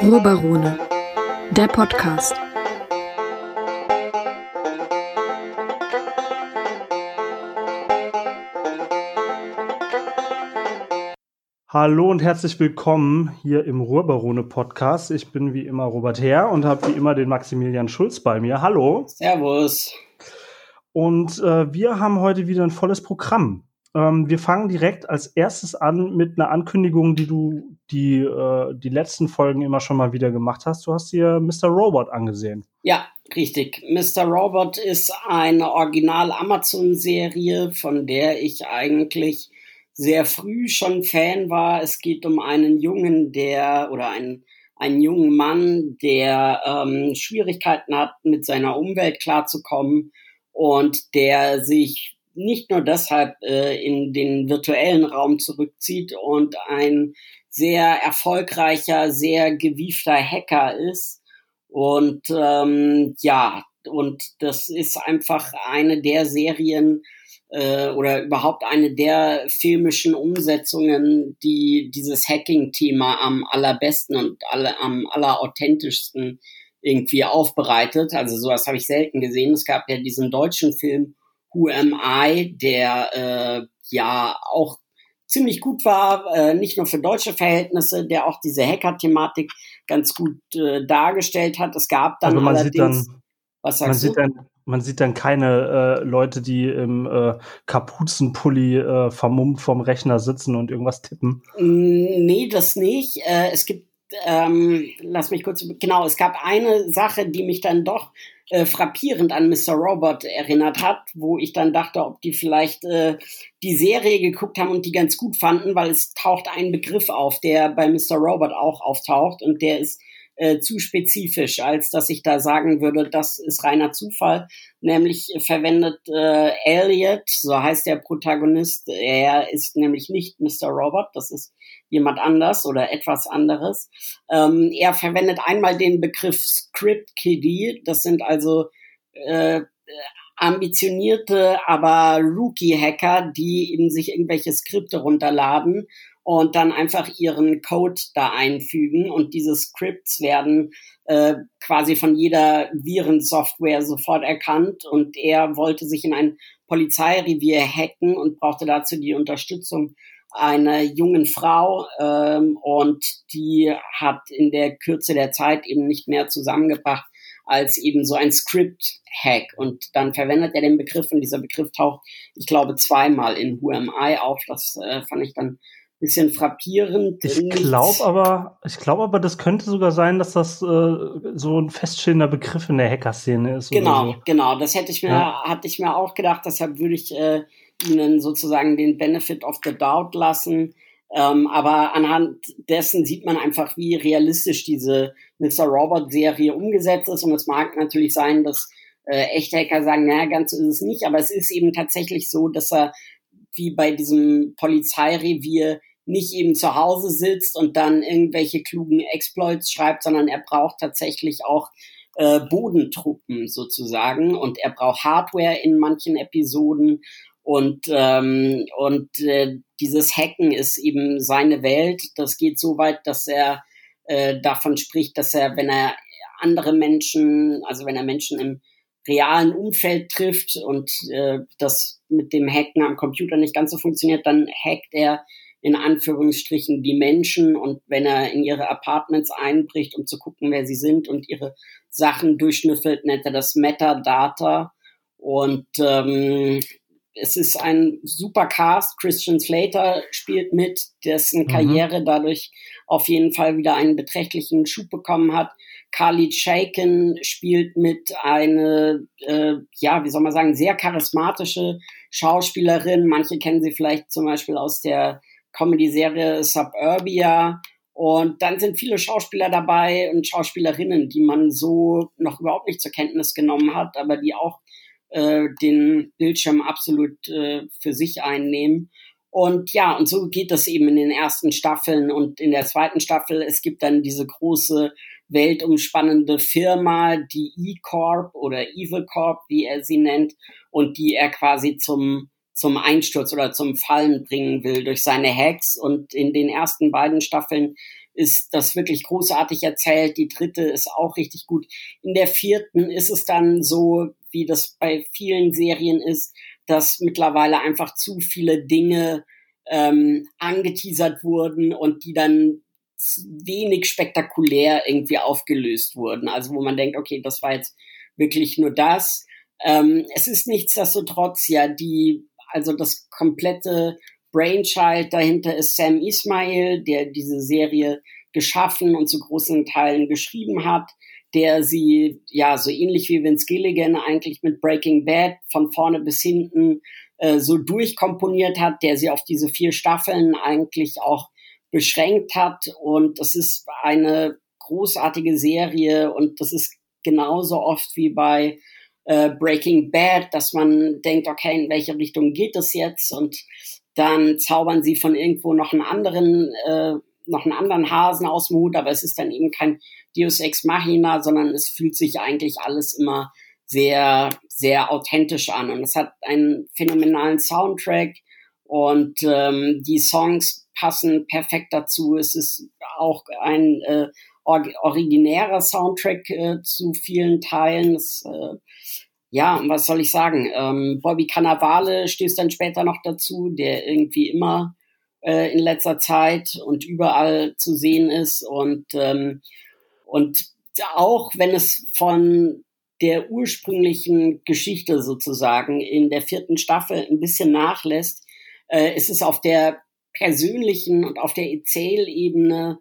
Ruhrbarone, der Podcast. Hallo und herzlich willkommen hier im Ruhrbarone Podcast. Ich bin wie immer Robert Herr und habe wie immer den Maximilian Schulz bei mir. Hallo. Servus. Und äh, wir haben heute wieder ein volles Programm. Ähm, wir fangen direkt als erstes an mit einer Ankündigung, die du die, äh, die letzten Folgen immer schon mal wieder gemacht hast. Du hast dir Mr. Robot angesehen. Ja, richtig. Mr. Robot ist eine Original-Amazon-Serie, von der ich eigentlich sehr früh schon Fan war. Es geht um einen Jungen, der oder einen, einen jungen Mann, der ähm, Schwierigkeiten hat, mit seiner Umwelt klarzukommen und der sich nicht nur deshalb äh, in den virtuellen Raum zurückzieht und ein sehr erfolgreicher, sehr gewiefter Hacker ist. Und ähm, ja, und das ist einfach eine der Serien äh, oder überhaupt eine der filmischen Umsetzungen, die dieses Hacking-Thema am allerbesten und alle, am allerauthentischsten irgendwie aufbereitet. Also sowas habe ich selten gesehen. Es gab ja diesen deutschen Film Who Am I, der äh, ja auch ziemlich gut war, äh, nicht nur für deutsche Verhältnisse, der auch diese Hacker-Thematik ganz gut äh, dargestellt hat. Es gab dann also man allerdings, sieht dann, was sagst man du? Sieht dann, man sieht dann keine äh, Leute, die im äh, Kapuzenpulli äh, vermummt vorm Rechner sitzen und irgendwas tippen. Nee, das nicht. Äh, es gibt, ähm, lass mich kurz, genau, es gab eine Sache, die mich dann doch äh, frappierend an Mr. Robot erinnert hat, wo ich dann dachte, ob die vielleicht äh, die Serie geguckt haben und die ganz gut fanden, weil es taucht ein Begriff auf, der bei Mr. Robot auch auftaucht und der ist äh, zu spezifisch, als dass ich da sagen würde, das ist reiner Zufall. Nämlich verwendet äh, Elliot, so heißt der Protagonist, er ist nämlich nicht Mr. Robot, das ist jemand anders oder etwas anderes. Ähm, er verwendet einmal den Begriff Script Kiddie, das sind also äh, ambitionierte, aber Rookie-Hacker, die eben sich irgendwelche Skripte runterladen und dann einfach ihren Code da einfügen. Und diese Scripts werden äh, quasi von jeder Virensoftware sofort erkannt. Und er wollte sich in ein Polizeirevier hacken und brauchte dazu die Unterstützung einer jungen Frau ähm, und die hat in der Kürze der Zeit eben nicht mehr zusammengebracht als eben so ein Script-Hack. Und dann verwendet er den Begriff und dieser Begriff taucht, ich glaube, zweimal in Who Am I auf. Das äh, fand ich dann bisschen frappierend. Ich glaube aber, ich glaube aber, das könnte sogar sein, dass das äh, so ein feststehender Begriff in der Hacker-Szene ist. Genau, so. genau. Das hätte ich mir, ja. hatte ich mir auch gedacht. Deshalb würde ich äh, Ihnen sozusagen den Benefit of the Doubt lassen. Ähm, aber anhand dessen sieht man einfach, wie realistisch diese Mr. Robot-Serie umgesetzt ist. Und es mag natürlich sein, dass äh, echte Hacker sagen, naja, ganz so ist es nicht. Aber es ist eben tatsächlich so, dass er wie bei diesem Polizeirevier nicht eben zu Hause sitzt und dann irgendwelche klugen Exploits schreibt, sondern er braucht tatsächlich auch äh, Bodentruppen sozusagen und er braucht Hardware in manchen Episoden und ähm, und äh, dieses Hacken ist eben seine Welt. Das geht so weit, dass er äh, davon spricht, dass er, wenn er andere Menschen, also wenn er Menschen im realen Umfeld trifft und äh, das mit dem Hacken am Computer nicht ganz so funktioniert, dann hackt er in Anführungsstrichen die Menschen und wenn er in ihre Apartments einbricht, um zu gucken, wer sie sind und ihre Sachen durchschnüffelt, nennt er das Metadata. Und ähm, es ist ein super Cast. Christian Slater spielt mit, dessen mhm. Karriere dadurch auf jeden Fall wieder einen beträchtlichen Schub bekommen hat. Carly Shaken spielt mit eine, äh, ja, wie soll man sagen, sehr charismatische Schauspielerin. Manche kennen sie vielleicht zum Beispiel aus der Comedy-Serie Suburbia. Und dann sind viele Schauspieler dabei und Schauspielerinnen, die man so noch überhaupt nicht zur Kenntnis genommen hat, aber die auch äh, den Bildschirm absolut äh, für sich einnehmen. Und ja, und so geht das eben in den ersten Staffeln und in der zweiten Staffel. Es gibt dann diese große weltumspannende Firma, die E-Corp oder Evil Corp, wie er sie nennt, und die er quasi zum zum Einsturz oder zum Fallen bringen will durch seine Hacks. Und in den ersten beiden Staffeln ist das wirklich großartig erzählt. Die dritte ist auch richtig gut. In der vierten ist es dann so, wie das bei vielen Serien ist, dass mittlerweile einfach zu viele Dinge ähm, angeteasert wurden und die dann wenig spektakulär irgendwie aufgelöst wurden. Also wo man denkt, okay, das war jetzt wirklich nur das. Ähm, es ist nichtsdestotrotz ja die, also das komplette Brainchild dahinter ist Sam Ismail, der diese Serie geschaffen und zu großen Teilen geschrieben hat, der sie ja so ähnlich wie Vince Gilligan eigentlich mit Breaking Bad von vorne bis hinten äh, so durchkomponiert hat, der sie auf diese vier Staffeln eigentlich auch beschränkt hat. Und das ist eine großartige Serie und das ist genauso oft wie bei äh, Breaking Bad, dass man denkt, okay, in welche Richtung geht es jetzt? Und dann zaubern sie von irgendwo noch einen anderen, äh, noch einen anderen Hasen aus dem Hut, aber es ist dann eben kein Deus Ex Machina, sondern es fühlt sich eigentlich alles immer sehr, sehr authentisch an. Und es hat einen phänomenalen Soundtrack und ähm, die Songs passen perfekt dazu. Es ist auch ein äh, originärer Soundtrack äh, zu vielen Teilen. Es, äh, ja, was soll ich sagen? Ähm, Bobby Cannavale stößt dann später noch dazu, der irgendwie immer äh, in letzter Zeit und überall zu sehen ist. Und ähm, und auch wenn es von der ursprünglichen Geschichte sozusagen in der vierten Staffel ein bisschen nachlässt, äh, ist es auf der persönlichen und auf der Erzählebene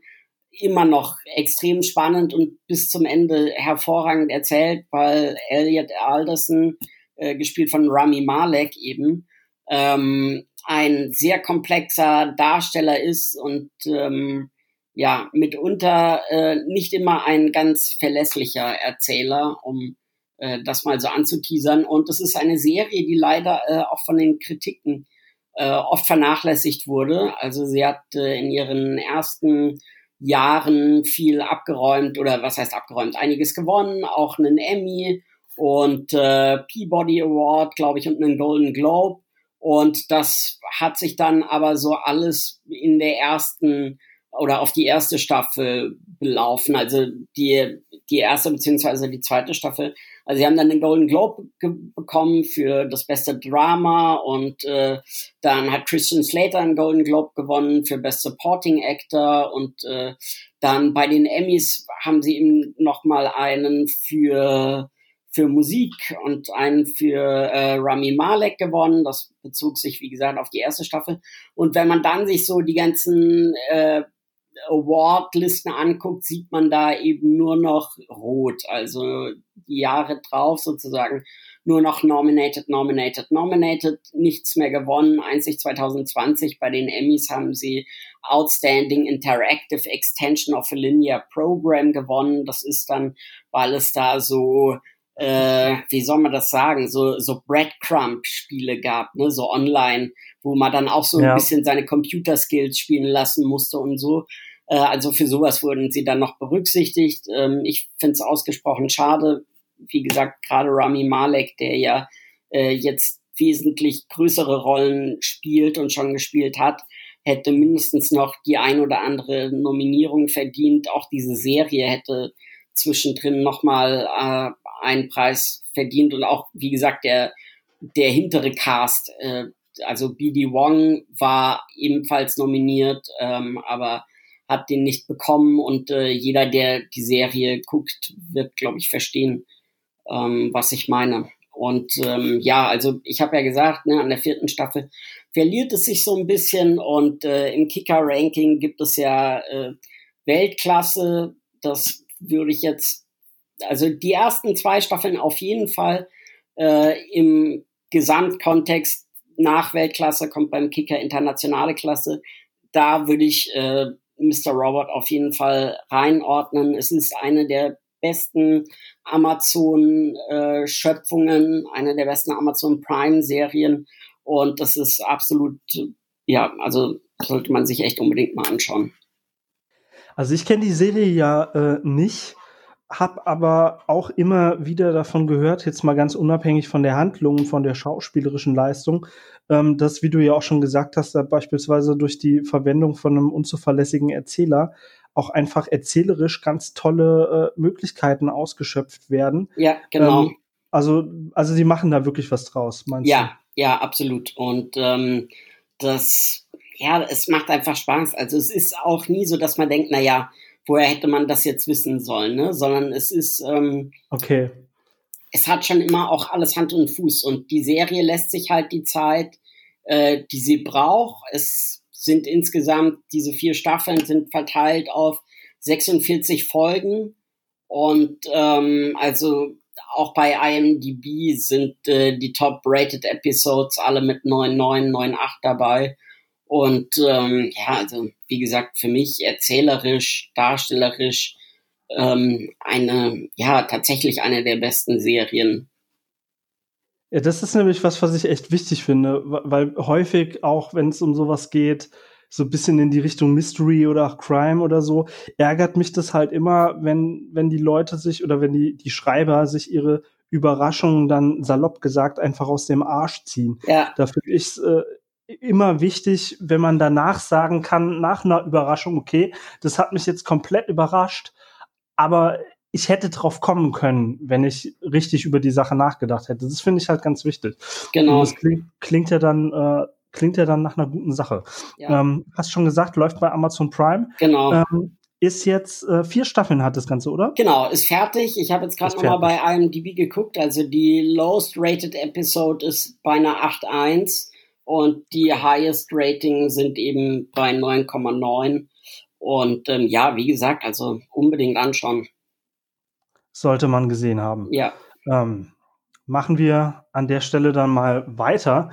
immer noch extrem spannend und bis zum Ende hervorragend erzählt, weil Elliot Alderson, äh, gespielt von Rami Malek eben, ähm, ein sehr komplexer Darsteller ist und ähm, ja, mitunter äh, nicht immer ein ganz verlässlicher Erzähler, um äh, das mal so anzuteasern. Und es ist eine Serie, die leider äh, auch von den Kritiken äh, oft vernachlässigt wurde. Also sie hat äh, in ihren ersten Jahren viel abgeräumt oder was heißt abgeräumt, einiges gewonnen, auch einen Emmy und äh, Peabody Award, glaube ich, und einen Golden Globe. Und das hat sich dann aber so alles in der ersten oder auf die erste Staffel belaufen. Also die, die erste beziehungsweise die zweite Staffel. Also sie haben dann den Golden Globe bekommen für das beste Drama und äh, dann hat Christian Slater einen Golden Globe gewonnen für Best Supporting Actor und äh, dann bei den Emmys haben sie ihm noch mal einen für für Musik und einen für äh, Rami Malek gewonnen. Das bezog sich, wie gesagt, auf die erste Staffel. Und wenn man dann sich so die ganzen äh, Award-Listen anguckt, sieht man da eben nur noch rot. Also die Jahre drauf sozusagen nur noch nominated, nominated, nominated, nichts mehr gewonnen. Einzig 2020 bei den Emmys haben sie Outstanding Interactive Extension of a Linear Program gewonnen. Das ist dann, weil es da so äh, wie soll man das sagen, so, so Breadcrumb-Spiele gab, ne, so online, wo man dann auch so ja. ein bisschen seine Computerskills spielen lassen musste und so. Äh, also für sowas wurden sie dann noch berücksichtigt. Ähm, ich finde es ausgesprochen schade. Wie gesagt, gerade Rami Malek, der ja äh, jetzt wesentlich größere Rollen spielt und schon gespielt hat, hätte mindestens noch die ein oder andere Nominierung verdient. Auch diese Serie hätte zwischendrin nochmal äh, einen Preis verdient und auch, wie gesagt, der, der hintere Cast, äh, also BD Wong war ebenfalls nominiert, ähm, aber hat den nicht bekommen und äh, jeder, der die Serie guckt, wird, glaube ich, verstehen, ähm, was ich meine. Und ähm, ja, also ich habe ja gesagt, ne, an der vierten Staffel verliert es sich so ein bisschen und äh, im Kicker-Ranking gibt es ja äh, Weltklasse. Das würde ich jetzt, also die ersten zwei Staffeln auf jeden Fall äh, im Gesamtkontext nach Weltklasse kommt beim Kicker internationale Klasse. Da würde ich äh, Mr. Robot auf jeden Fall reinordnen. Es ist eine der besten Amazon-Schöpfungen, äh, eine der besten Amazon Prime-Serien. Und das ist absolut, ja, also sollte man sich echt unbedingt mal anschauen. Also ich kenne die Serie ja äh, nicht. Habe aber auch immer wieder davon gehört, jetzt mal ganz unabhängig von der Handlung, von der schauspielerischen Leistung, ähm, dass, wie du ja auch schon gesagt hast, da beispielsweise durch die Verwendung von einem unzuverlässigen Erzähler auch einfach erzählerisch ganz tolle äh, Möglichkeiten ausgeschöpft werden. Ja, genau. Ähm, also, also sie machen da wirklich was draus, meinst ja, du? Ja, absolut. Und ähm, das, ja, es macht einfach Spaß. Also es ist auch nie so, dass man denkt, na ja, woher hätte man das jetzt wissen sollen, ne? Sondern es ist, ähm, okay. Es hat schon immer auch alles Hand und Fuß und die Serie lässt sich halt die Zeit, äh, die sie braucht. Es sind insgesamt, diese vier Staffeln sind verteilt auf 46 Folgen und ähm, also auch bei IMDb sind äh, die top-rated Episodes alle mit 9,9, 9,8 dabei. Und ähm, ja, also wie gesagt, für mich erzählerisch, darstellerisch ähm, eine, ja, tatsächlich eine der besten Serien. Ja, das ist nämlich was, was ich echt wichtig finde, weil häufig auch, wenn es um sowas geht, so ein bisschen in die Richtung Mystery oder Crime oder so, ärgert mich das halt immer, wenn, wenn die Leute sich oder wenn die, die Schreiber sich ihre Überraschungen dann salopp gesagt einfach aus dem Arsch ziehen. Ja. Da finde ich äh, immer wichtig, wenn man danach sagen kann, nach einer Überraschung, okay, das hat mich jetzt komplett überrascht, aber ich hätte drauf kommen können, wenn ich richtig über die Sache nachgedacht hätte. Das finde ich halt ganz wichtig. Genau. Und das klingt, klingt ja dann äh, klingt ja dann nach einer guten Sache. Ja. Ähm, hast schon gesagt, läuft bei Amazon Prime. Genau. Ähm, ist jetzt äh, vier Staffeln hat das Ganze, oder? Genau, ist fertig. Ich habe jetzt gerade nochmal bei IMDb geguckt. Also die lowest rated Episode ist bei einer 8.1 und die highest Rating sind eben bei 9,9. Und ähm, ja, wie gesagt, also unbedingt anschauen. Sollte man gesehen haben. Ja. Ähm, machen wir an der Stelle dann mal weiter.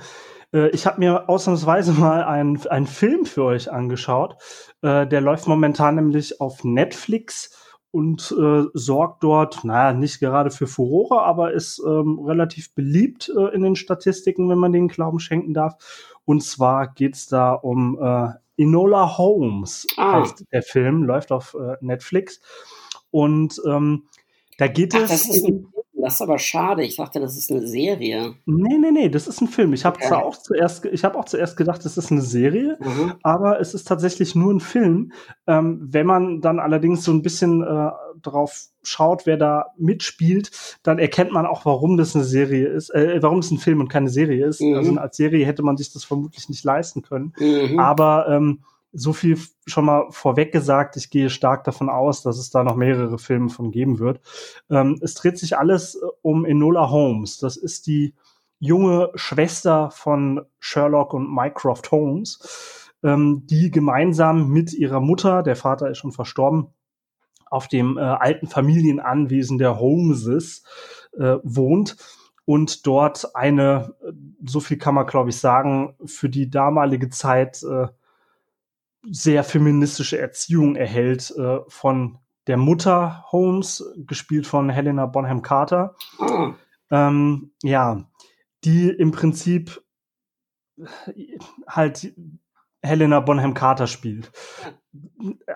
Äh, ich habe mir ausnahmsweise mal einen, einen Film für euch angeschaut. Äh, der läuft momentan nämlich auf Netflix und äh, sorgt dort, naja, nicht gerade für Furore, aber ist ähm, relativ beliebt äh, in den Statistiken, wenn man den Glauben schenken darf. Und zwar geht's da um äh, Enola Holmes, ah. heißt der Film, läuft auf äh, Netflix. Und ähm, da geht Ach, es. Das ist ein das ist aber schade. Ich dachte, das ist eine Serie. Nee, nee, nee, das ist ein Film. Ich habe okay. zwar auch zuerst, ich habe auch zuerst gedacht, das ist eine Serie, mhm. aber es ist tatsächlich nur ein Film. Ähm, wenn man dann allerdings so ein bisschen äh, drauf schaut, wer da mitspielt, dann erkennt man auch, warum das eine Serie ist, äh, warum es ein Film und keine Serie ist. Mhm. Also als Serie hätte man sich das vermutlich nicht leisten können. Mhm. Aber ähm, so viel schon mal vorweg gesagt. Ich gehe stark davon aus, dass es da noch mehrere Filme von geben wird. Ähm, es dreht sich alles äh, um Enola Holmes. Das ist die junge Schwester von Sherlock und Mycroft Holmes, ähm, die gemeinsam mit ihrer Mutter, der Vater ist schon verstorben, auf dem äh, alten Familienanwesen der Holmeses äh, wohnt und dort eine, äh, so viel kann man glaube ich sagen, für die damalige Zeit äh, sehr feministische Erziehung erhält äh, von der Mutter Holmes, gespielt von Helena Bonham Carter. Oh. Ähm, ja, die im Prinzip halt Helena Bonham Carter spielt.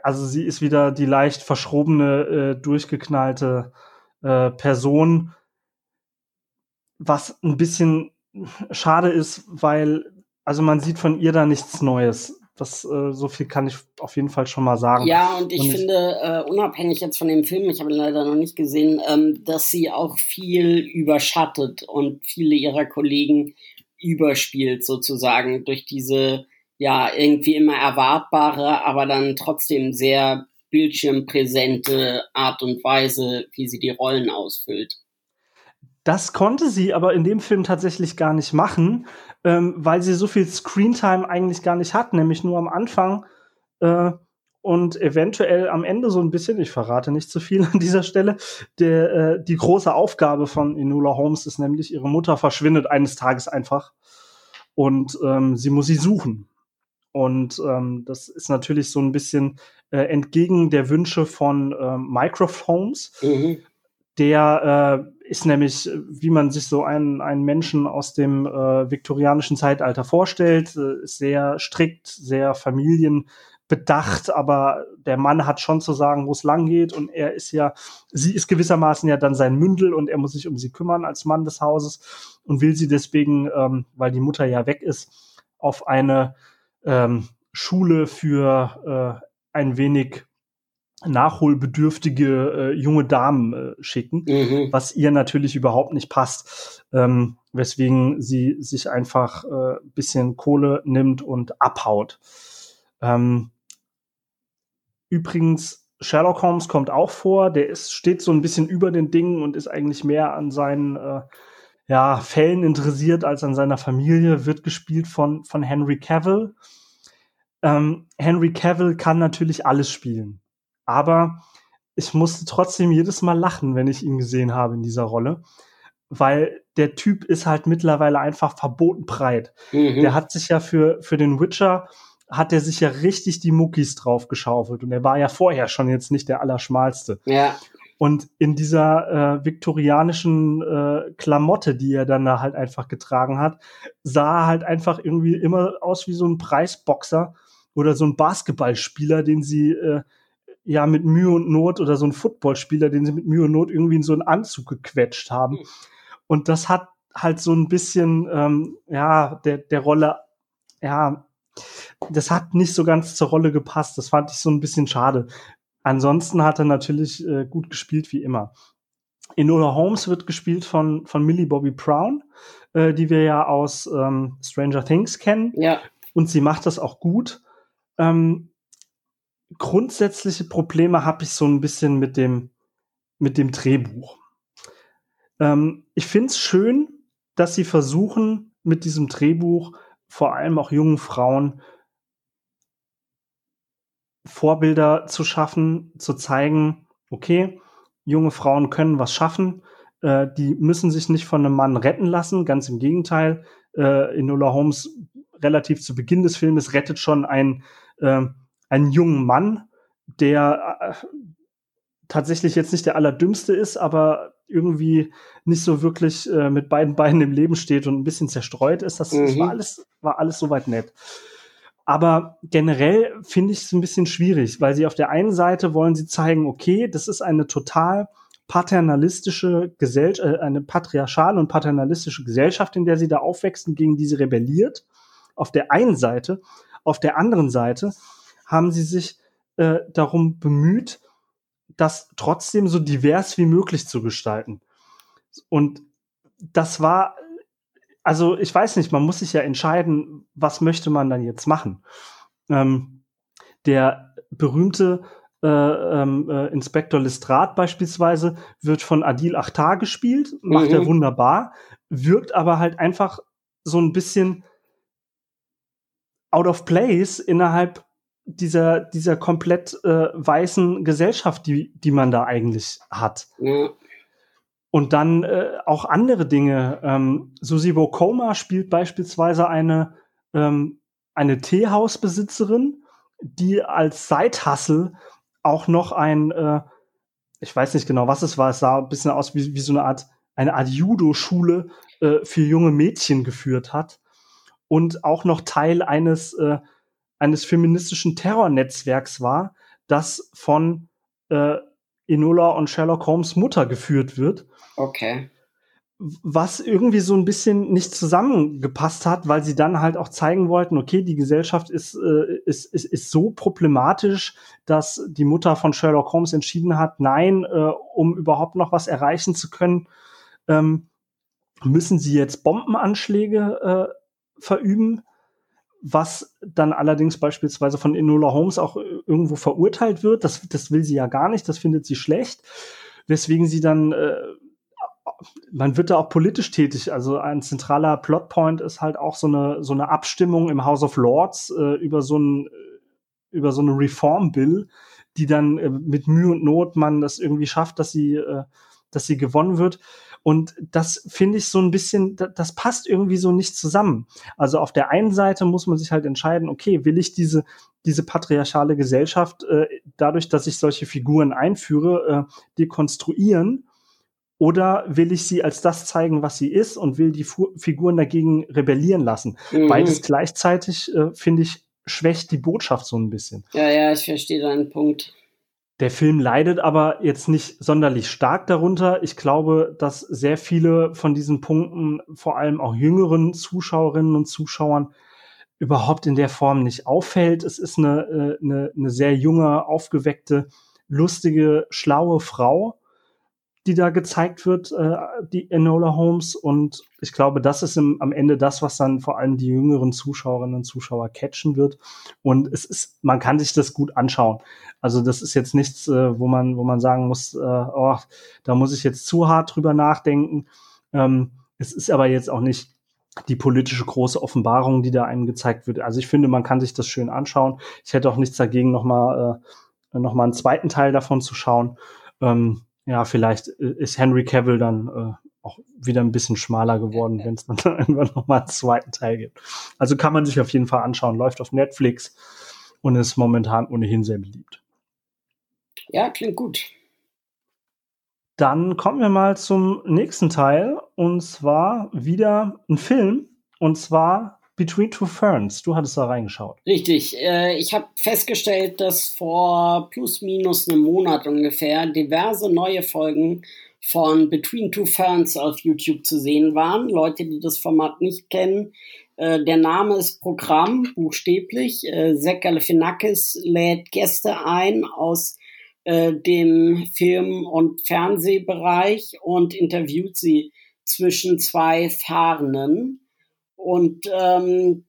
Also sie ist wieder die leicht verschrobene, äh, durchgeknallte äh, Person, was ein bisschen schade ist, weil also man sieht von ihr da nichts Neues. Das, äh, so viel kann ich auf jeden Fall schon mal sagen. Ja, und ich und finde, äh, unabhängig jetzt von dem Film, ich habe ihn leider noch nicht gesehen, ähm, dass sie auch viel überschattet und viele ihrer Kollegen überspielt sozusagen durch diese ja irgendwie immer erwartbare, aber dann trotzdem sehr bildschirmpräsente Art und Weise, wie sie die Rollen ausfüllt. Das konnte sie aber in dem Film tatsächlich gar nicht machen, ähm, weil sie so viel Screentime eigentlich gar nicht hat, nämlich nur am Anfang äh, und eventuell am Ende so ein bisschen, ich verrate nicht zu viel an dieser Stelle, der, äh, die große Aufgabe von Enola Holmes ist nämlich, ihre Mutter verschwindet eines Tages einfach und ähm, sie muss sie suchen. Und ähm, das ist natürlich so ein bisschen äh, entgegen der Wünsche von ähm, Mycroft Holmes, mhm. der äh, ist nämlich, äh, wie man sich so einen, einen Menschen aus dem äh, viktorianischen Zeitalter vorstellt, äh, sehr strikt, sehr familienbasiert, bedacht, aber der Mann hat schon zu sagen, wo es lang geht und er ist ja, sie ist gewissermaßen ja dann sein Mündel und er muss sich um sie kümmern als Mann des Hauses und will sie deswegen, ähm, weil die Mutter ja weg ist, auf eine ähm, Schule für äh, ein wenig nachholbedürftige äh, junge Damen äh, schicken, mhm. was ihr natürlich überhaupt nicht passt, ähm, weswegen sie sich einfach äh, bisschen Kohle nimmt und abhaut. Ähm, übrigens, Sherlock Holmes kommt auch vor, der ist, steht so ein bisschen über den Dingen und ist eigentlich mehr an seinen äh, ja, Fällen interessiert als an seiner Familie, wird gespielt von, von Henry Cavill. Ähm, Henry Cavill kann natürlich alles spielen aber ich musste trotzdem jedes Mal lachen, wenn ich ihn gesehen habe in dieser Rolle, weil der Typ ist halt mittlerweile einfach verboten breit. Mhm. Der hat sich ja für, für den Witcher hat er sich ja richtig die Muckis drauf geschaufelt und er war ja vorher schon jetzt nicht der Allerschmalste. Ja. Und in dieser äh, viktorianischen äh, Klamotte, die er dann da halt einfach getragen hat, sah er halt einfach irgendwie immer aus wie so ein Preisboxer oder so ein Basketballspieler, den sie äh, ja mit Mühe und Not oder so ein Footballspieler, den sie mit Mühe und Not irgendwie in so einen Anzug gequetscht haben. Mhm. Und das hat halt so ein bisschen, ähm, ja, der, der Rolle, ja, das hat nicht so ganz zur Rolle gepasst. Das fand ich so ein bisschen schade. Ansonsten hat er natürlich äh, gut gespielt wie immer. Enola Holmes wird gespielt von, von Millie Bobby Brown, äh, die wir ja aus ähm, Stranger Things kennen. Ja. Und sie macht das auch gut. Ähm, grundsätzliche Probleme habe ich so ein bisschen mit dem, mit dem Drehbuch. Ähm, ich finde es schön, dass sie versuchen, mit diesem Drehbuch vor allem auch jungen Frauen Vorbilder zu schaffen, zu zeigen, okay, junge Frauen können was schaffen, äh, die müssen sich nicht von einem Mann retten lassen, ganz im Gegenteil. Äh, Enola Holmes relativ zu Beginn des Filmes rettet schon ein äh, einen jungen Mann, der äh, tatsächlich jetzt nicht der allerdümmste ist, aber irgendwie nicht so wirklich äh, mit beiden Beinen im Leben steht und ein bisschen zerstreut ist. Das, mhm. das war alles, war alles soweit nett. Aber generell finde ich es ein bisschen schwierig, weil sie auf der einen Seite wollen sie zeigen, okay, das ist eine total paternalistische Gesellschaft, äh, eine patriarchale und paternalistische Gesellschaft, in der sie da aufwachsen, gegen die sie rebelliert. Auf der einen Seite. Auf der anderen Seite haben sie sich äh, darum bemüht, das trotzdem so divers wie möglich zu gestalten. Und das war, also ich weiß nicht, man muss sich ja entscheiden, was möchte man dann jetzt machen. Ähm, der berühmte äh, ähm, äh, Inspektor Lestrade beispielsweise wird von Adil Akhtar gespielt, macht mhm. er wunderbar, wirkt aber halt einfach so ein bisschen out of place innerhalb dieser, dieser komplett äh, weißen Gesellschaft, die, die man da eigentlich hat. Ja. Und dann äh, auch andere Dinge. Ähm, Susi Bokoma spielt beispielsweise eine, ähm, eine Teehausbesitzerin, die als Seithassel auch noch ein, äh, ich weiß nicht genau, was es war, es sah ein bisschen aus wie, wie so eine Art, eine Art Judo-Schule äh, für junge Mädchen geführt hat. Und auch noch Teil eines äh, eines feministischen Terrornetzwerks war, das von äh, Enola und Sherlock Holmes Mutter geführt wird. Okay. Was irgendwie so ein bisschen nicht zusammengepasst hat, weil sie dann halt auch zeigen wollten, okay, die Gesellschaft ist, äh, ist, ist, ist so problematisch, dass die Mutter von Sherlock Holmes entschieden hat, nein, äh, um überhaupt noch was erreichen zu können, ähm, müssen sie jetzt Bombenanschläge äh, verüben was dann allerdings beispielsweise von Enola Holmes auch irgendwo verurteilt wird. Das, das will sie ja gar nicht, das findet sie schlecht. Weswegen sie dann, äh, man wird da auch politisch tätig. Also ein zentraler Plotpoint ist halt auch so eine, so eine Abstimmung im House of Lords äh, über so ein, über so eine Reform Bill, die dann äh, mit Mühe und Not man das irgendwie schafft, dass sie, äh, dass sie gewonnen wird. Und das finde ich so ein bisschen, das passt irgendwie so nicht zusammen. Also auf der einen Seite muss man sich halt entscheiden, okay, will ich diese, diese patriarchale Gesellschaft äh, dadurch, dass ich solche Figuren einführe, äh, dekonstruieren? Oder will ich sie als das zeigen, was sie ist und will die Fu Figuren dagegen rebellieren lassen? Mhm. Beides gleichzeitig äh, finde ich schwächt die Botschaft so ein bisschen. Ja, ja, ich verstehe deinen Punkt. Der Film leidet aber jetzt nicht sonderlich stark darunter. Ich glaube, dass sehr viele von diesen Punkten, vor allem auch jüngeren Zuschauerinnen und Zuschauern, überhaupt in der Form nicht auffällt. Es ist eine, äh, eine, eine sehr junge, aufgeweckte, lustige, schlaue Frau, die da gezeigt wird, äh, die Enola Holmes. Und ich glaube, das ist im, am Ende das, was dann vor allem die jüngeren Zuschauerinnen und Zuschauer catchen wird. Und es ist, man kann sich das gut anschauen. Also das ist jetzt nichts, äh, wo man, wo man sagen muss, äh, oh, da muss ich jetzt zu hart drüber nachdenken. Ähm, es ist aber jetzt auch nicht die politische große Offenbarung, die da einem gezeigt wird. Also ich finde, man kann sich das schön anschauen. Ich hätte auch nichts dagegen, nochmal äh, noch mal einen zweiten Teil davon zu schauen. Ähm, ja, vielleicht äh, ist Henry Cavill dann äh, auch wieder ein bisschen schmaler geworden, wenn es dann irgendwann nochmal einen zweiten Teil gibt. Also kann man sich auf jeden Fall anschauen. Läuft auf Netflix und ist momentan ohnehin sehr beliebt. Ja, klingt gut. Dann kommen wir mal zum nächsten Teil und zwar wieder ein Film und zwar Between Two Ferns. Du hattest da reingeschaut. Richtig. Äh, ich habe festgestellt, dass vor plus minus einem Monat ungefähr diverse neue Folgen von Between Two Ferns auf YouTube zu sehen waren. Leute, die das Format nicht kennen. Äh, der Name ist Programm, buchstäblich. Äh, Zach Galifianakis lädt Gäste ein aus äh, dem Film- und Fernsehbereich und interviewt sie zwischen zwei Fahrenden und ähm,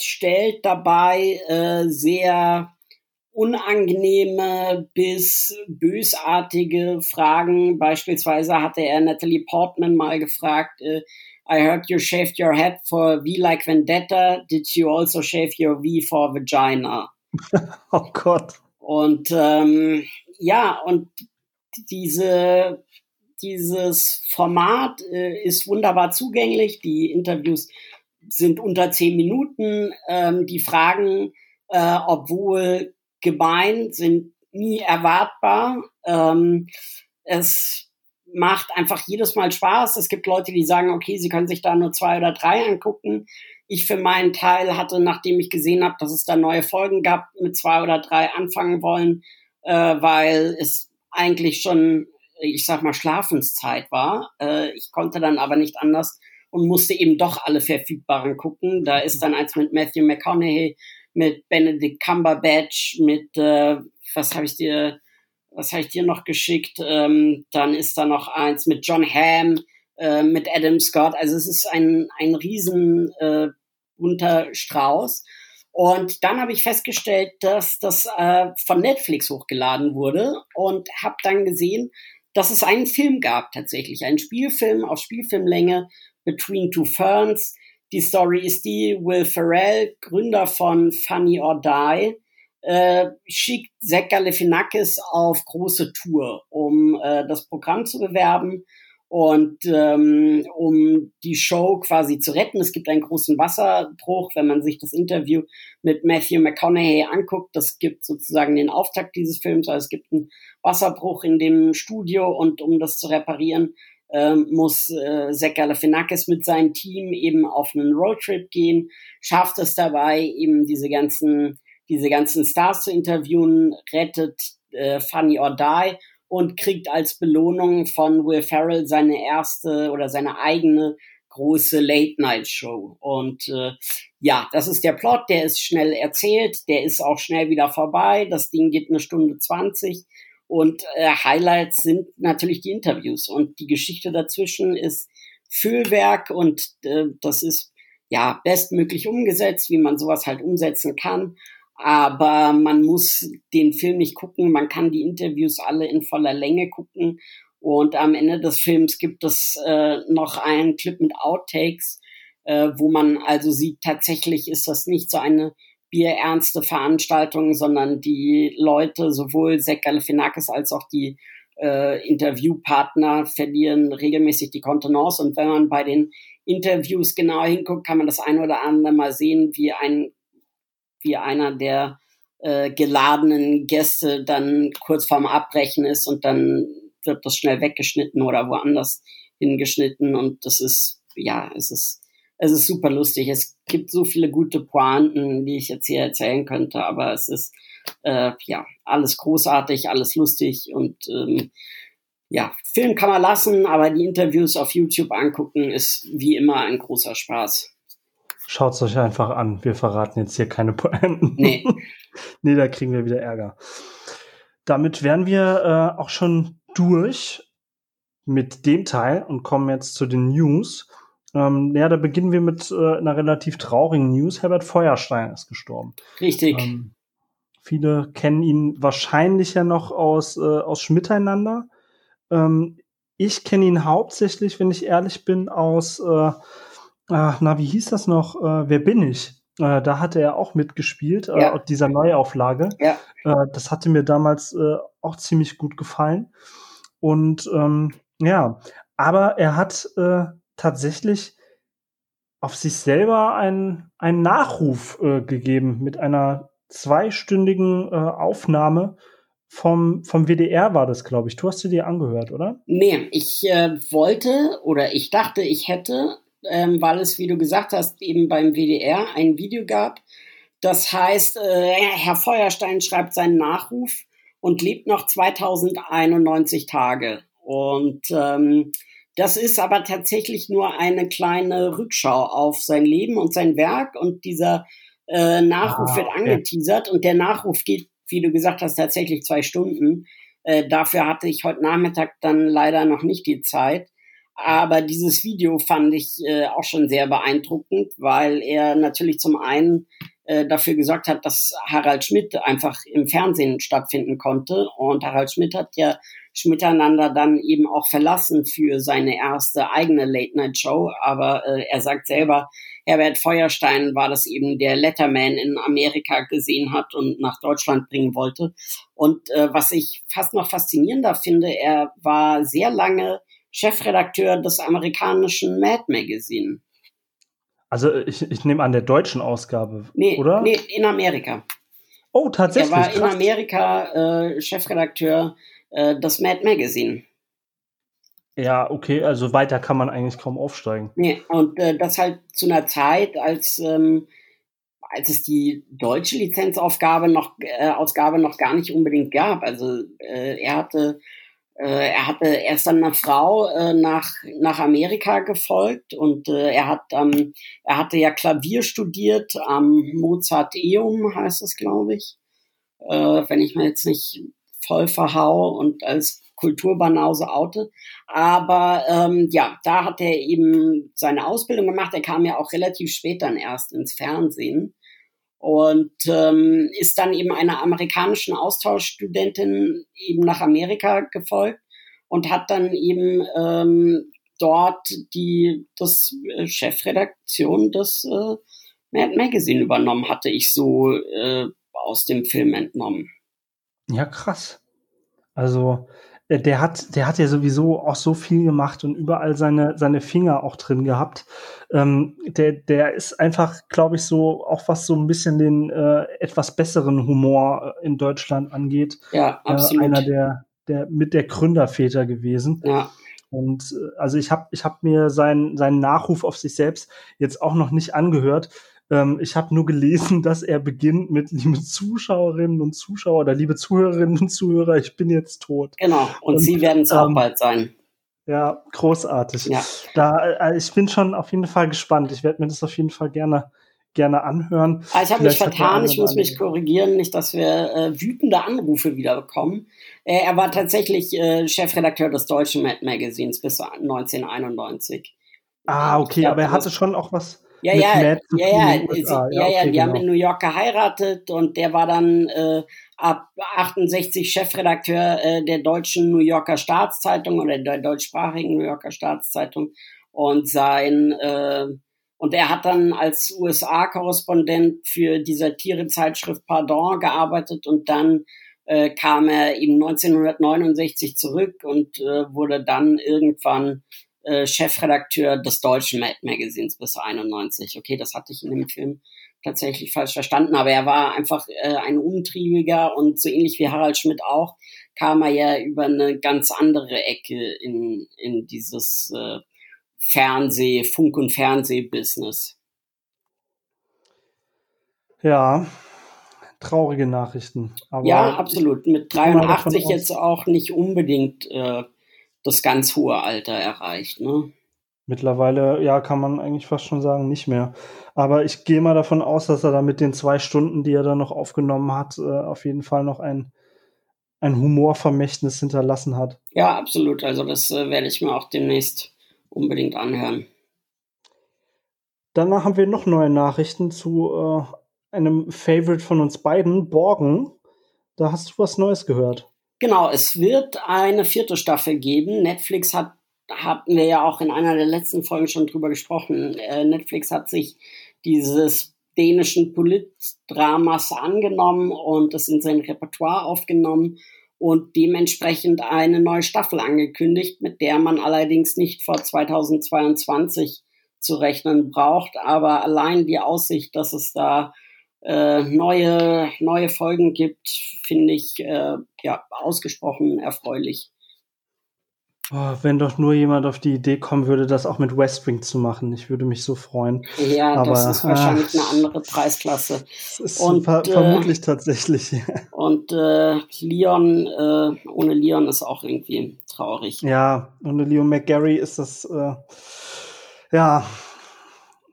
stellt dabei äh, sehr unangenehme bis bösartige Fragen. Beispielsweise hatte er Natalie Portman mal gefragt, äh, I heard you shaved your head for V like Vendetta. Did you also shave your V for Vagina? oh Gott. Und ähm, ja, und diese, dieses Format äh, ist wunderbar zugänglich. Die Interviews sind unter zehn Minuten. Ähm, die Fragen, äh, obwohl gemein, sind nie erwartbar. Ähm, es macht einfach jedes Mal Spaß. Es gibt Leute, die sagen, okay, sie können sich da nur zwei oder drei angucken. Ich für meinen Teil hatte, nachdem ich gesehen habe, dass es da neue Folgen gab, mit zwei oder drei anfangen wollen, äh, weil es eigentlich schon, ich sag mal, Schlafenszeit war. Äh, ich konnte dann aber nicht anders und musste eben doch alle verfügbaren gucken. Da ist dann eins mit Matthew McConaughey, mit Benedict Cumberbatch, mit äh, was habe ich dir, was habe ich dir noch geschickt? Ähm, dann ist da noch eins mit John Hamm, äh, mit Adam Scott. Also es ist ein ein riesen äh, bunter Strauß. Und dann habe ich festgestellt, dass das äh, von Netflix hochgeladen wurde und habe dann gesehen, dass es einen Film gab tatsächlich, einen Spielfilm auf Spielfilmlänge Between Two Ferns. Die Story ist die, Will Ferrell, Gründer von Funny or Die, äh, schickt Zach Galifianakis auf große Tour, um äh, das Programm zu bewerben und ähm, um die Show quasi zu retten. Es gibt einen großen Wasserbruch, wenn man sich das Interview mit Matthew McConaughey anguckt. Das gibt sozusagen den Auftakt dieses Films. Also es gibt einen Wasserbruch in dem Studio und um das zu reparieren, ähm, muss äh, Zach Galifianakis mit seinem Team eben auf einen Roadtrip gehen, schafft es dabei, eben diese ganzen, diese ganzen Stars zu interviewen, rettet äh, Funny or Die und kriegt als Belohnung von Will Ferrell seine erste oder seine eigene große Late-Night-Show. Und äh, ja, das ist der Plot, der ist schnell erzählt, der ist auch schnell wieder vorbei. Das Ding geht eine Stunde zwanzig. Und äh, Highlights sind natürlich die Interviews. Und die Geschichte dazwischen ist Füllwerk und äh, das ist ja bestmöglich umgesetzt, wie man sowas halt umsetzen kann. Aber man muss den Film nicht gucken, man kann die Interviews alle in voller Länge gucken. Und am Ende des Films gibt es äh, noch einen Clip mit Outtakes, äh, wo man also sieht, tatsächlich ist das nicht so eine bierernste Veranstaltung, sondern die Leute, sowohl Zach Galifianakis als auch die äh, Interviewpartner verlieren regelmäßig die Kontenance. Und wenn man bei den Interviews genau hinguckt, kann man das ein oder andere mal sehen, wie ein, wie einer der äh, geladenen Gäste dann kurz vorm Abbrechen ist und dann wird das schnell weggeschnitten oder woanders hingeschnitten und das ist, ja, es ist es ist super lustig. Es gibt so viele gute Pointen, die ich jetzt hier erzählen könnte, aber es ist äh, ja alles großartig, alles lustig und ähm, ja, Film kann man lassen, aber die Interviews auf YouTube angucken ist wie immer ein großer Spaß. Schaut es euch einfach an. Wir verraten jetzt hier keine Pointen. Nee. nee, da kriegen wir wieder Ärger. Damit wären wir äh, auch schon durch mit dem Teil und kommen jetzt zu den News. Ähm, ja, da beginnen wir mit äh, einer relativ traurigen News. Herbert Feuerstein ist gestorben. Richtig. Ähm, viele kennen ihn wahrscheinlich ja noch aus, äh, aus Schmiteinander. Ähm, ich kenne ihn hauptsächlich, wenn ich ehrlich bin, aus, äh, ah, na, wie hieß das noch? Äh, Wer bin ich? Äh, da hatte er auch mitgespielt, äh, ja. dieser Neuauflage. Ja. Das hatte mir damals auch ziemlich gut gefallen. Und ähm, ja, aber er hat tatsächlich auf sich selber einen, einen Nachruf äh, gegeben mit einer zweistündigen äh, Aufnahme vom, vom WDR war das, glaube ich. Du hast sie dir angehört, oder? Nee, ich äh, wollte oder ich dachte, ich hätte, ähm, weil es, wie du gesagt hast, eben beim WDR ein Video gab. Das heißt, äh, Herr Feuerstein schreibt seinen Nachruf und lebt noch 2091 Tage. Und ähm, das ist aber tatsächlich nur eine kleine Rückschau auf sein Leben und sein Werk. Und dieser äh, Nachruf ah, wird angeteasert und der Nachruf geht wie du gesagt hast, tatsächlich zwei Stunden. Äh, dafür hatte ich heute Nachmittag dann leider noch nicht die Zeit. Aber dieses Video fand ich äh, auch schon sehr beeindruckend, weil er natürlich zum einen äh, dafür gesorgt hat, dass Harald Schmidt einfach im Fernsehen stattfinden konnte. Und Harald Schmidt hat ja Schmiteinander dann eben auch verlassen für seine erste eigene Late-Night-Show. Aber äh, er sagt selber, Herbert Feuerstein war das eben, der Letterman in Amerika gesehen hat und nach Deutschland bringen wollte. Und äh, was ich fast noch faszinierender finde, er war sehr lange Chefredakteur des amerikanischen Mad Magazine. Also ich, ich nehme an der deutschen Ausgabe, nee, oder? Nee, in Amerika. Oh, tatsächlich. Er war in Amerika äh, Chefredakteur äh, des Mad Magazine. Ja, okay, also weiter kann man eigentlich kaum aufsteigen. Nee, und äh, das halt zu einer Zeit, als, ähm, als es die deutsche Lizenzausgabe noch, äh, Ausgabe noch gar nicht unbedingt gab. Also äh, er hatte äh, er hatte erst dann eine Frau äh, nach nach Amerika gefolgt und äh, er hat ähm, er hatte ja Klavier studiert am Mozarteum heißt es glaube ich äh, wenn ich mir jetzt nicht voll verhau und als Kulturbanause oute. Aber ähm, ja, da hat er eben seine Ausbildung gemacht. Er kam ja auch relativ spät dann erst ins Fernsehen und ähm, ist dann eben einer amerikanischen Austauschstudentin eben nach Amerika gefolgt und hat dann eben ähm, dort die das äh, Chefredaktion des äh, Mad Magazine übernommen, hatte ich so äh, aus dem Film entnommen. Ja, krass. Also äh, der hat, der hat ja sowieso auch so viel gemacht und überall seine, seine Finger auch drin gehabt. Ähm, der, der ist einfach, glaube ich, so, auch was so ein bisschen den äh, etwas besseren Humor äh, in Deutschland angeht. Ja, absolut. Äh, einer der, der mit der Gründerväter gewesen. Ja. Und äh, also ich habe ich hab mir seinen, seinen Nachruf auf sich selbst jetzt auch noch nicht angehört. Ähm, ich habe nur gelesen, dass er beginnt mit liebe Zuschauerinnen und Zuschauer oder liebe Zuhörerinnen und Zuhörer, ich bin jetzt tot. Genau, und, und Sie werden es auch ähm, bald sein. Ja, großartig. Ja. Da, äh, ich bin schon auf jeden Fall gespannt. Ich werde mir das auf jeden Fall gerne gerne anhören. Ah, ich habe mich vertan, ich muss mich korrigieren, nicht, dass wir äh, wütende Anrufe wieder bekommen. Äh, er war tatsächlich äh, Chefredakteur des deutschen Mad Magazins bis 1991. Ah, okay, glaub, aber er hatte schon auch was ja, ja, ja, ja, ja, ja, ja, okay, die genau. haben in New York geheiratet und der war dann äh, ab 68 Chefredakteur äh, der deutschen New Yorker Staatszeitung oder der deutschsprachigen New Yorker Staatszeitung und sein äh, und er hat dann als USA-Korrespondent für die Satirezeitschrift Pardon gearbeitet und dann äh, kam er eben 1969 zurück und äh, wurde dann irgendwann äh, Chefredakteur des deutschen Mad Magazins bis 91. Okay, das hatte ich in dem Film tatsächlich falsch verstanden, aber er war einfach äh, ein umtriebiger und so ähnlich wie Harald Schmidt auch, kam er ja über eine ganz andere Ecke in, in dieses äh, Fernseh, Funk- und Fernsehbusiness. Ja, traurige Nachrichten. ja, absolut. Mit 83 jetzt auch nicht unbedingt äh, das ganz hohe Alter erreicht. Ne? Mittlerweile, ja, kann man eigentlich fast schon sagen, nicht mehr. Aber ich gehe mal davon aus, dass er da mit den zwei Stunden, die er da noch aufgenommen hat, äh, auf jeden Fall noch ein, ein Humorvermächtnis hinterlassen hat. Ja, absolut. Also das äh, werde ich mir auch demnächst unbedingt anhören. Danach haben wir noch neue Nachrichten zu äh, einem Favorite von uns beiden, Borgen. Da hast du was Neues gehört. Genau, es wird eine vierte Staffel geben. Netflix hat hatten wir ja auch in einer der letzten Folgen schon drüber gesprochen. Äh, Netflix hat sich dieses dänischen Politdramas angenommen und es in sein Repertoire aufgenommen und dementsprechend eine neue Staffel angekündigt, mit der man allerdings nicht vor 2022 zu rechnen braucht. Aber allein die Aussicht, dass es da äh, neue, neue Folgen gibt, finde ich äh, ja ausgesprochen erfreulich. Oh, wenn doch nur jemand auf die Idee kommen würde, das auch mit West Wing zu machen. Ich würde mich so freuen. Ja, Aber, das ist wahrscheinlich äh, eine andere Preisklasse. Ist und, ver äh, vermutlich tatsächlich. Und äh, Leon, äh, ohne Leon ist auch irgendwie traurig. Ja, ohne Leon McGarry ist das, äh, ja,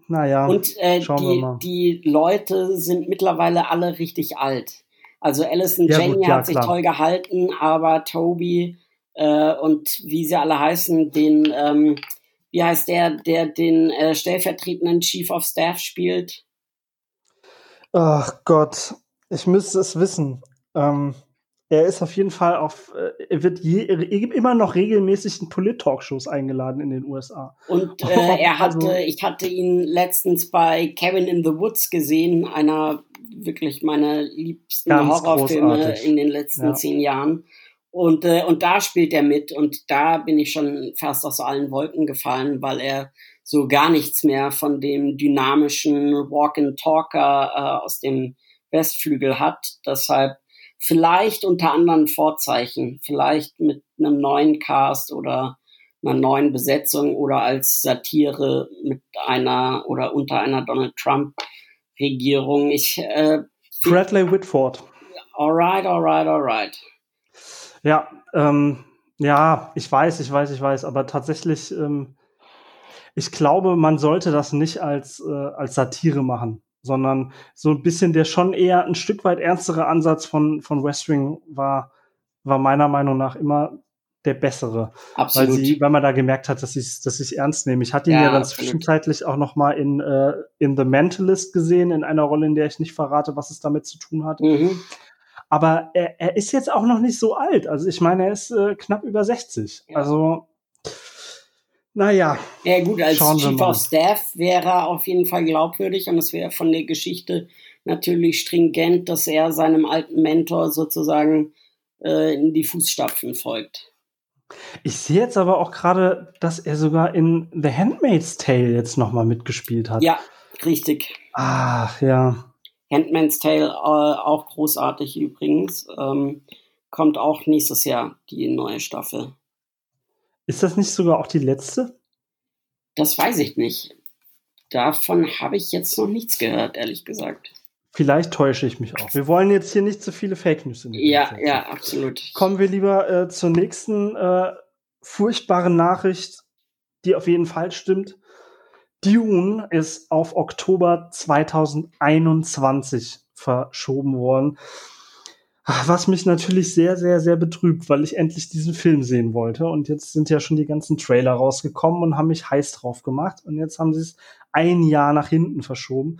naja. Und äh, die, die Leute sind mittlerweile alle richtig alt. Also Alison ja, Jenny gut, ja, hat sich klar. toll gehalten, aber Toby äh, und wie sie alle heißen, den, ähm, wie heißt der, der den äh, stellvertretenden Chief of Staff spielt? Ach Gott, ich müsste es wissen. Ähm, er ist auf jeden Fall auf, äh, er wird je, immer noch regelmäßig in Polit-Talkshows eingeladen in den USA. Und äh, er hatte, also, ich hatte ihn letztens bei Kevin in the Woods gesehen, einer wirklich meiner liebsten Horrorfilme großartig. in den letzten ja. zehn Jahren. Und, äh, und da spielt er mit und da bin ich schon fast aus allen Wolken gefallen, weil er so gar nichts mehr von dem dynamischen Walk-and-Talker äh, aus dem Westflügel hat. Deshalb vielleicht unter anderen Vorzeichen, vielleicht mit einem neuen Cast oder einer neuen Besetzung oder als Satire mit einer oder unter einer Donald Trump Regierung. Ich äh, Bradley Whitford. Alright, alright, alright. Ja, ähm, ja, ich weiß, ich weiß, ich weiß, aber tatsächlich, ähm, ich glaube, man sollte das nicht als, äh, als Satire machen, sondern so ein bisschen der schon eher ein Stück weit ernstere Ansatz von, von West Wing war, war meiner Meinung nach immer der bessere. Absolut. Weil, sie, weil man da gemerkt hat, dass sie dass ich ernst nehme. Ich hatte ihn ja, ja dann absolut. zwischenzeitlich auch noch mal in, äh, in The Mentalist gesehen, in einer Rolle, in der ich nicht verrate, was es damit zu tun hat. Mhm. Aber er, er ist jetzt auch noch nicht so alt. Also ich meine, er ist äh, knapp über 60. Ja. Also naja. Ja gut, als Chief of Staff wäre er auf jeden Fall glaubwürdig und es wäre von der Geschichte natürlich stringent, dass er seinem alten Mentor sozusagen äh, in die Fußstapfen folgt. Ich sehe jetzt aber auch gerade, dass er sogar in The Handmaid's Tale jetzt nochmal mitgespielt hat. Ja, richtig. Ach, ja. Handman's Tale äh, auch großartig übrigens. Ähm, kommt auch nächstes Jahr die neue Staffel. Ist das nicht sogar auch die letzte? Das weiß ich nicht. Davon habe ich jetzt noch nichts gehört, ehrlich gesagt. Vielleicht täusche ich mich auch. Wir wollen jetzt hier nicht zu so viele Fake News in Ja, Zeit. ja, absolut. Kommen wir lieber äh, zur nächsten äh, furchtbaren Nachricht, die auf jeden Fall stimmt. Dune ist auf Oktober 2021 verschoben worden. Was mich natürlich sehr, sehr, sehr betrübt, weil ich endlich diesen Film sehen wollte. Und jetzt sind ja schon die ganzen Trailer rausgekommen und haben mich heiß drauf gemacht. Und jetzt haben sie es ein Jahr nach hinten verschoben.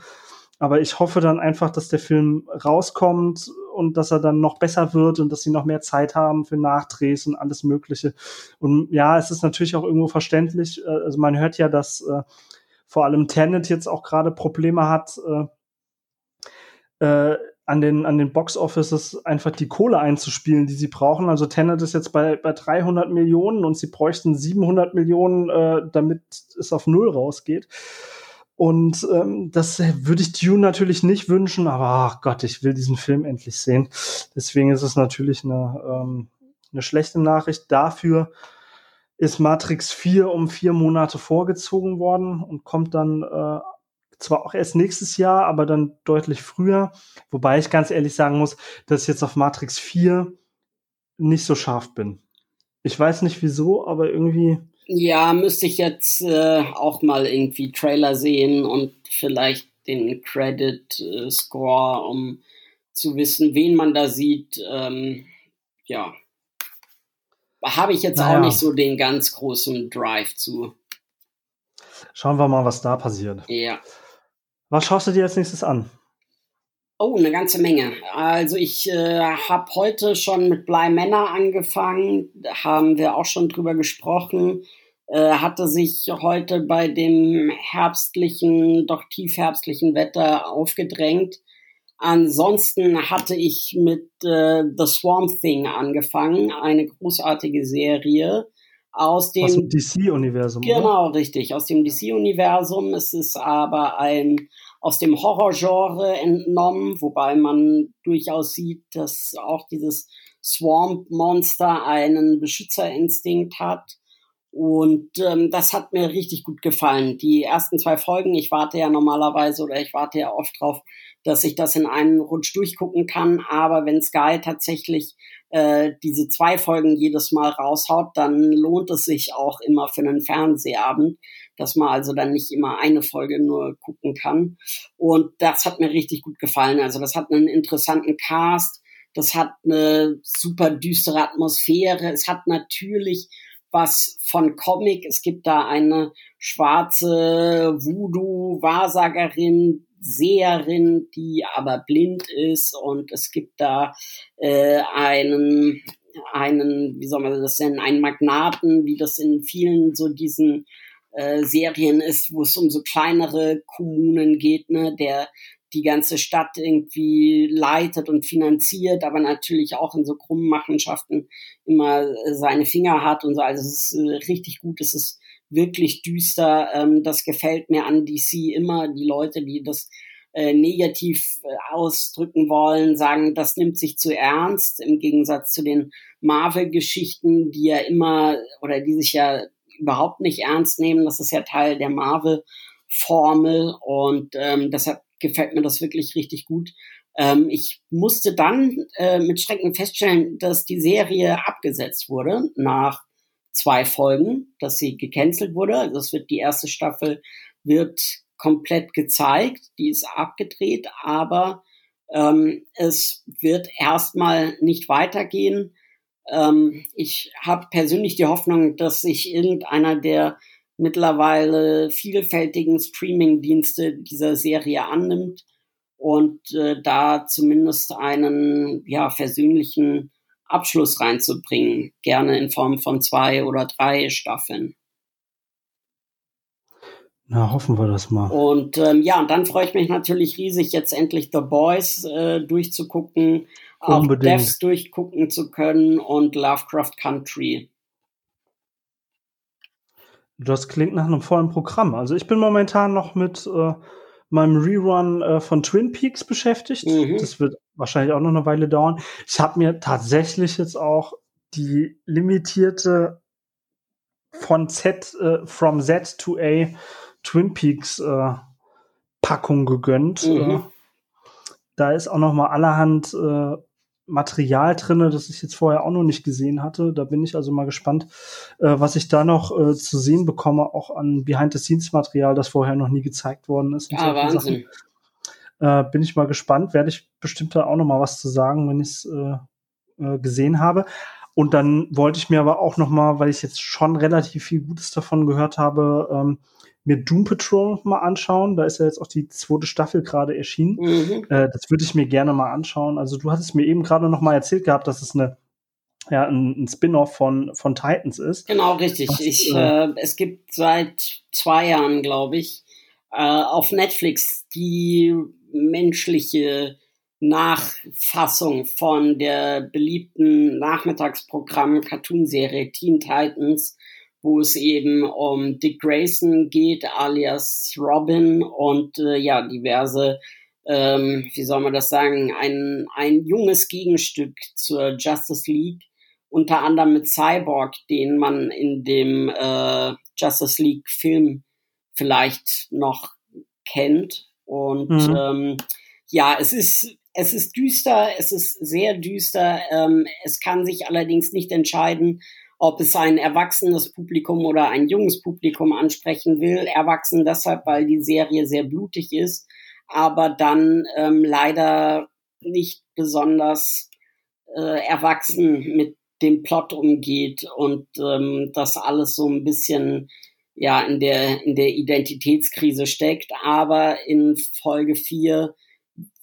Aber ich hoffe dann einfach, dass der Film rauskommt und dass er dann noch besser wird und dass sie noch mehr Zeit haben für Nachdrehs und alles Mögliche. Und ja, es ist natürlich auch irgendwo verständlich. Äh, also man hört ja, dass äh, vor allem Tenet jetzt auch gerade Probleme hat, äh, äh, an den, an den Box Offices einfach die Kohle einzuspielen, die sie brauchen. Also Tenet ist jetzt bei, bei 300 Millionen und sie bräuchten 700 Millionen, äh, damit es auf Null rausgeht. Und ähm, das würde ich Dune natürlich nicht wünschen, aber ach Gott, ich will diesen Film endlich sehen. Deswegen ist es natürlich eine, ähm, eine schlechte Nachricht. Dafür ist Matrix 4 um vier Monate vorgezogen worden und kommt dann äh, zwar auch erst nächstes Jahr, aber dann deutlich früher. Wobei ich ganz ehrlich sagen muss, dass ich jetzt auf Matrix 4 nicht so scharf bin. Ich weiß nicht wieso, aber irgendwie. Ja, müsste ich jetzt äh, auch mal irgendwie Trailer sehen und vielleicht den Credit äh, Score, um zu wissen, wen man da sieht. Ähm, ja, habe ich jetzt naja. auch nicht so den ganz großen Drive zu. Schauen wir mal, was da passiert. Ja. Was schaust du dir als nächstes an? Oh, eine ganze Menge. Also ich äh, habe heute schon mit Bly Männer angefangen, haben wir auch schon drüber gesprochen. Äh, hatte sich heute bei dem herbstlichen, doch tiefherbstlichen Wetter aufgedrängt. Ansonsten hatte ich mit äh, The Swamp Thing angefangen, eine großartige Serie aus dem, aus dem DC-Universum. Genau, oder? richtig, aus dem DC-Universum. Es ist aber ein aus dem Horrorgenre entnommen, wobei man durchaus sieht, dass auch dieses Swamp-Monster einen Beschützerinstinkt hat. Und ähm, das hat mir richtig gut gefallen. Die ersten zwei Folgen, ich warte ja normalerweise oder ich warte ja oft drauf, dass ich das in einem Rutsch durchgucken kann. Aber wenn Sky tatsächlich äh, diese zwei Folgen jedes Mal raushaut, dann lohnt es sich auch immer für einen Fernsehabend, dass man also dann nicht immer eine Folge nur gucken kann. Und das hat mir richtig gut gefallen. Also das hat einen interessanten Cast, das hat eine super düstere Atmosphäre, es hat natürlich was von Comic. Es gibt da eine schwarze Voodoo-Wahrsagerin, Seherin, die aber blind ist und es gibt da äh, einen einen, wie soll man das nennen, einen Magnaten, wie das in vielen so diesen äh, Serien ist, wo es um so kleinere Kommunen geht, ne, der die ganze Stadt irgendwie leitet und finanziert, aber natürlich auch in so krummen Machenschaften immer äh, seine Finger hat und so. Also es ist äh, richtig gut, es ist wirklich düster. Ähm, das gefällt mir an DC immer. Die Leute, die das äh, negativ äh, ausdrücken wollen, sagen, das nimmt sich zu ernst, im Gegensatz zu den Marvel-Geschichten, die ja immer oder die sich ja überhaupt nicht ernst nehmen. Das ist ja Teil der Marvel-Formel und ähm, deshalb gefällt mir das wirklich richtig gut. Ähm, ich musste dann äh, mit Schrecken feststellen, dass die Serie abgesetzt wurde nach zwei Folgen, dass sie gecancelt wurde. Also es wird die erste Staffel wird komplett gezeigt, die ist abgedreht, aber ähm, es wird erstmal nicht weitergehen. Ähm, ich habe persönlich die Hoffnung, dass sich irgendeiner der mittlerweile vielfältigen Streaming-Dienste dieser Serie annimmt und äh, da zumindest einen ja versöhnlichen Abschluss reinzubringen, gerne in Form von zwei oder drei Staffeln. Na, hoffen wir das mal. Und ähm, ja, und dann freue ich mich natürlich riesig, jetzt endlich The Boys äh, durchzugucken, auch Devs durchgucken zu können und Lovecraft Country. Das klingt nach einem vollen Programm. Also ich bin momentan noch mit äh, meinem Rerun äh, von Twin Peaks beschäftigt. Mhm. Das wird wahrscheinlich auch noch eine Weile dauern. Ich habe mir tatsächlich jetzt auch die limitierte von Z, äh, from Z to A Twin Peaks äh, Packung gegönnt. Mhm. Äh, da ist auch noch mal allerhand äh, Material drinne, das ich jetzt vorher auch noch nicht gesehen hatte. Da bin ich also mal gespannt, äh, was ich da noch äh, zu sehen bekomme, auch an Behind-the-Scenes-Material, das vorher noch nie gezeigt worden ist. Ah, Wahnsinn. Äh, bin ich mal gespannt, werde ich bestimmt da auch noch mal was zu sagen, wenn ich es äh, äh, gesehen habe. Und dann wollte ich mir aber auch noch mal, weil ich jetzt schon relativ viel Gutes davon gehört habe, ähm, mir Doom Patrol mal anschauen. Da ist ja jetzt auch die zweite Staffel gerade erschienen. Mhm. Äh, das würde ich mir gerne mal anschauen. Also du hattest mir eben gerade noch mal erzählt gehabt, dass es eine ja, ein, ein Spin-off von, von Titans ist. Genau, richtig. Was, ich, äh, äh, es gibt seit zwei Jahren, glaube ich, äh, auf Netflix die menschliche Nachfassung von der beliebten Nachmittagsprogramm-Cartoonserie Teen Titans wo es eben um Dick Grayson geht, alias Robin und äh, ja, diverse, ähm, wie soll man das sagen, ein, ein junges Gegenstück zur Justice League. unter anderem mit Cyborg, den man in dem äh, Justice League Film vielleicht noch kennt. Und mhm. ähm, ja, es ist es ist düster, es ist sehr düster. Ähm, es kann sich allerdings nicht entscheiden, ob es ein erwachsenes Publikum oder ein junges Publikum ansprechen will. Erwachsen deshalb, weil die Serie sehr blutig ist, aber dann ähm, leider nicht besonders äh, erwachsen mit dem Plot umgeht und ähm, das alles so ein bisschen ja in der in der Identitätskrise steckt. Aber in Folge 4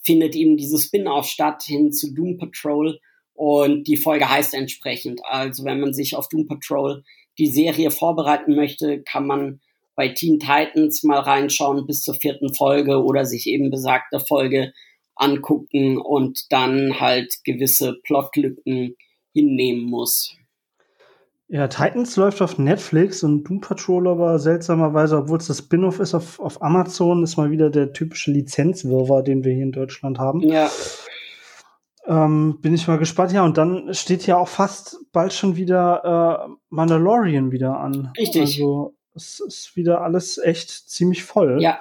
findet eben dieses Spin-off statt hin zu Doom Patrol und die Folge heißt entsprechend. Also wenn man sich auf Doom Patrol die Serie vorbereiten möchte, kann man bei Teen Titans mal reinschauen bis zur vierten Folge oder sich eben besagte Folge angucken und dann halt gewisse Plotlücken hinnehmen muss. Ja, Titans läuft auf Netflix und Doom Patrol aber seltsamerweise, obwohl es das Spin-off ist auf, auf Amazon, ist mal wieder der typische Lizenzwirrwarr, den wir hier in Deutschland haben. Ja. Ähm, bin ich mal gespannt. Ja, und dann steht ja auch fast bald schon wieder äh, Mandalorian wieder an. Richtig. Also es ist wieder alles echt ziemlich voll. Ja.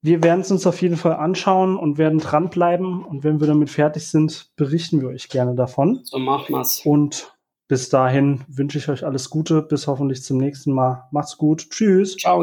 Wir werden es uns auf jeden Fall anschauen und werden dranbleiben. Und wenn wir damit fertig sind, berichten wir euch gerne davon. So machen wir's. Und bis dahin wünsche ich euch alles Gute. Bis hoffentlich zum nächsten Mal. Macht's gut. Tschüss. Ciao.